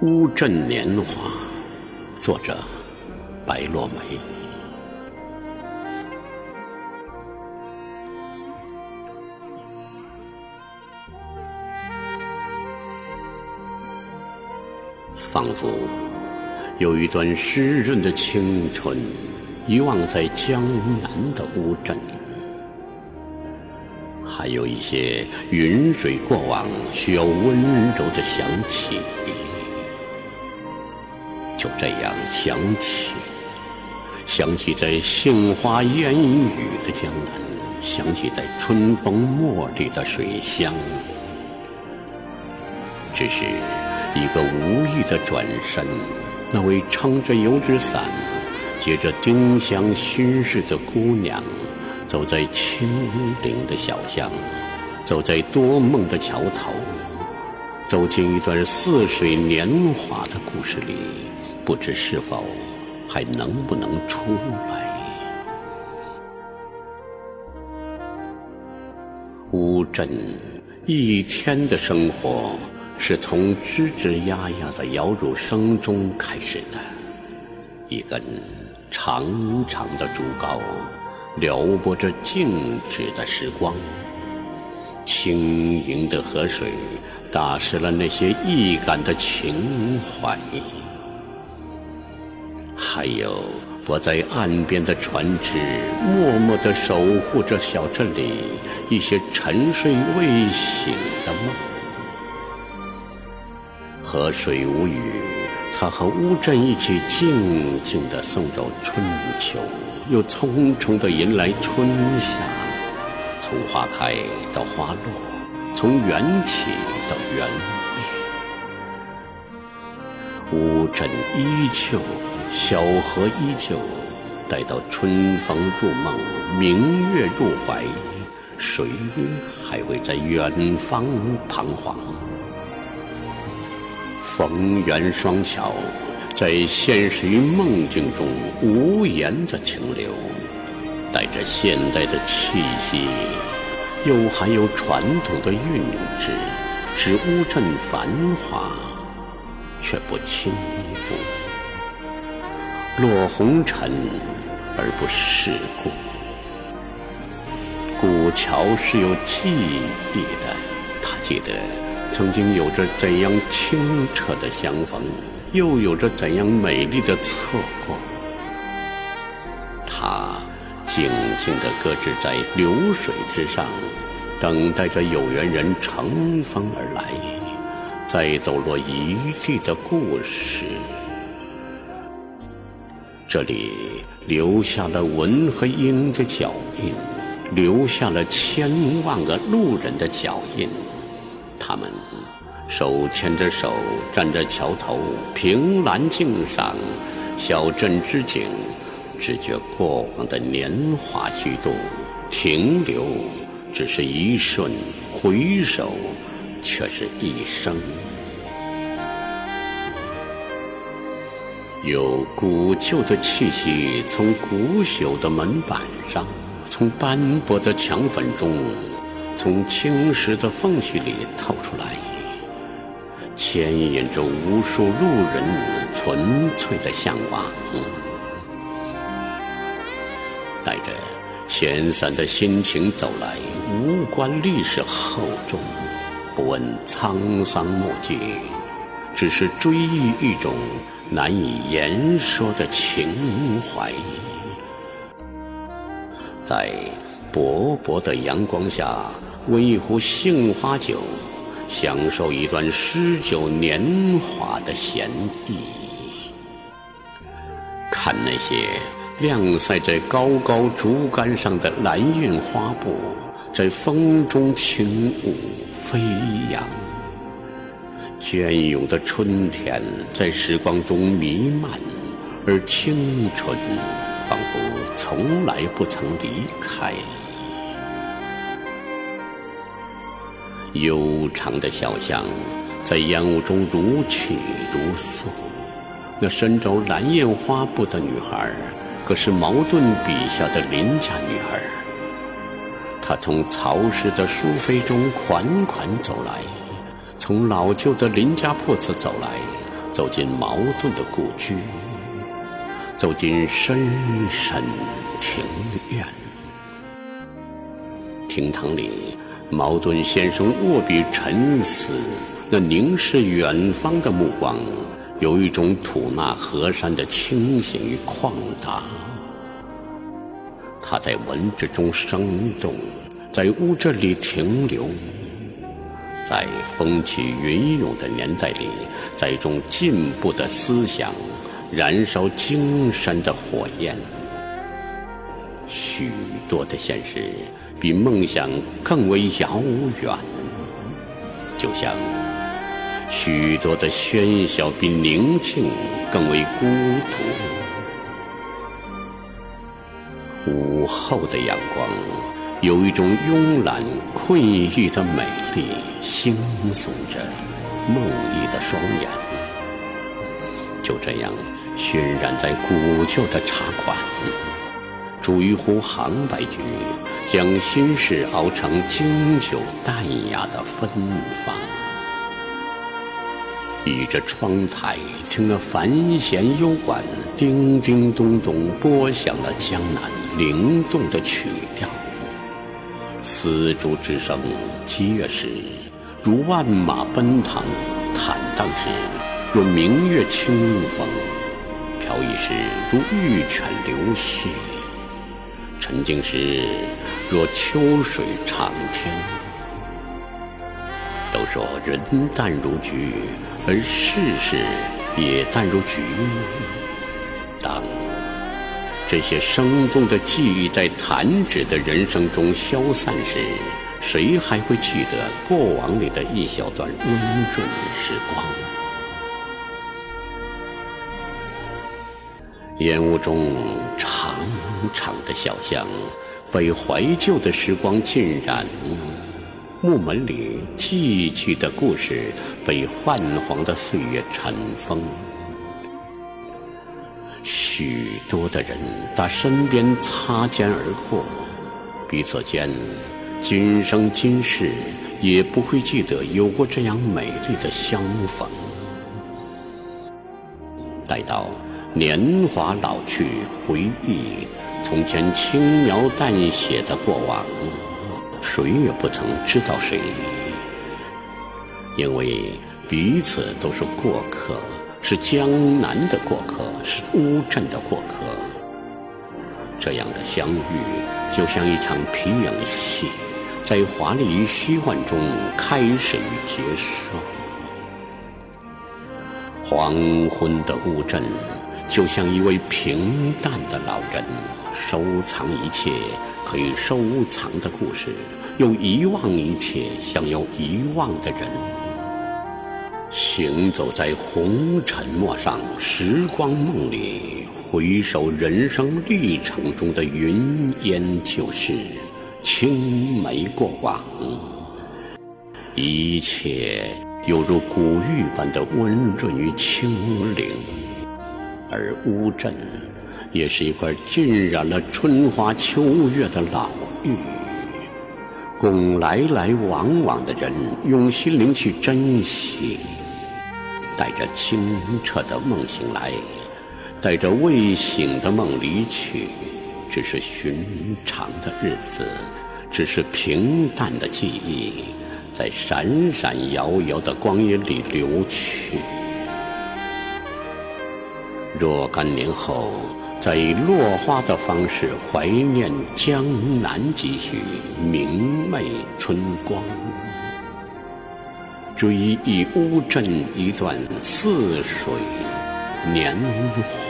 乌镇年华，作者白落梅。仿佛有一段湿润的青春，遗忘在江南的乌镇。还有一些云水过往，需要温柔的想起。就这样想起，想起在杏花烟雨的江南，想起在春风茉莉的水乡。只是一个无意的转身，那位撑着油纸伞、结着丁香熏饰的姑娘。走在清灵的小巷，走在多梦的桥头，走进一段似水年华的故事里，不知是否还能不能出来？乌镇一天的生活是从吱吱呀呀的摇橹声中开始的，一根长长的竹篙。撩拨着静止的时光，轻盈的河水打湿了那些易感的情怀，还有泊在岸边的船只，默默地守护着小镇里一些沉睡未醒的梦。河水无语，它和乌镇一起静静地送走春秋。又匆匆地迎来春夏，从花开到花落，从缘起到缘灭。乌镇依旧，小河依旧，待到春风入梦，明月入怀，谁还会在远方彷徨？逢源双桥。在现实与梦境中无言的停留，带着现代的气息，又含有传统的韵致，使乌镇繁华却不轻浮。落红尘而不世故，古桥是有记忆的，他记得曾经有着怎样清澈的相逢。又有着怎样美丽的错过？他静静地搁置在流水之上，等待着有缘人乘风而来，再走落一地的故事。这里留下了文和英的脚印，留下了千万个路人的脚印，他们。手牵着手，站在桥头，凭栏静赏小镇之景，只觉过往的年华虚度，停留只是一瞬，回首却是一生。有古旧的气息从古朽的门板上，从斑驳的墙粉中，从青石的缝隙里透出来。牵引着无数路人纯粹的向往，带着闲散的心情走来，无关历史厚重，不问沧桑墨迹，只是追忆一种难以言说的情怀。在薄薄的阳光下，温一壶杏花酒。享受一段诗酒年华的闲逸，看那些晾晒在高高竹竿上的蓝韵花布，在风中轻舞飞扬。隽永的春天在时光中弥漫，而青春仿佛从来不曾离开。悠长的小巷，在烟雾中如泣如诉。那身着蓝印花布的女孩，可是茅盾笔下的邻家女孩。她从潮湿的书扉中款款走来，从老旧的林家铺子走来，走进茅盾的故居，走进深深庭院。厅堂里，茅盾先生握笔沉思，那凝视远方的目光，有一种吐纳河山的清醒与旷达。他在文字中生动，在物质里停留。在风起云涌的年代里，在种进步的思想燃烧精神的火焰，许多的现实比梦想更为遥远，就像许多的喧嚣比宁静更为孤独。午后的阳光。有一种慵懒困意的美丽，惺忪着梦呓的双眼，就这样熏染在古旧的茶馆，煮一壶杭白菊，将心事熬成经久淡雅的芬芳。倚着窗台，听那繁弦幽管叮叮咚咚拨响了江南灵动的曲调。丝竹之声，激越时如万马奔腾；坦荡时若明月清风；飘逸时如玉泉流泻；沉静时若秋水长天。都说人淡如菊，而世事也淡如菊。这些生动的记忆在弹指的人生中消散时，谁还会记得过往里的一小段温润时光？烟雾中长长的小巷，被怀旧的时光浸染；木门里寂寂的故事，被泛黄的岁月尘封。许多的人在身边擦肩而过，彼此间今生今世也不会记得有过这样美丽的相逢。待到年华老去，回忆从前轻描淡写的过往，谁也不曾知道谁，因为彼此都是过客。是江南的过客，是乌镇的过客。这样的相遇，就像一场皮影戏，在华丽与虚幻中开始与结束。黄昏的乌镇，就像一位平淡的老人，收藏一切可以收藏的故事，又遗忘一切想要遗忘的人。行走在红尘陌上，时光梦里，回首人生历程中的云烟旧事，青梅过往，一切犹如古玉般的温润与清灵。而乌镇，也是一块浸染了春花秋月的老玉，供来来往往的人用心灵去珍惜。带着清澈的梦醒来，带着未醒的梦离去，只是寻常的日子，只是平淡的记忆，在闪闪摇摇的光阴里流去。若干年后，再以落花的方式怀念江南几许明媚春光。追忆乌镇一段似水年华。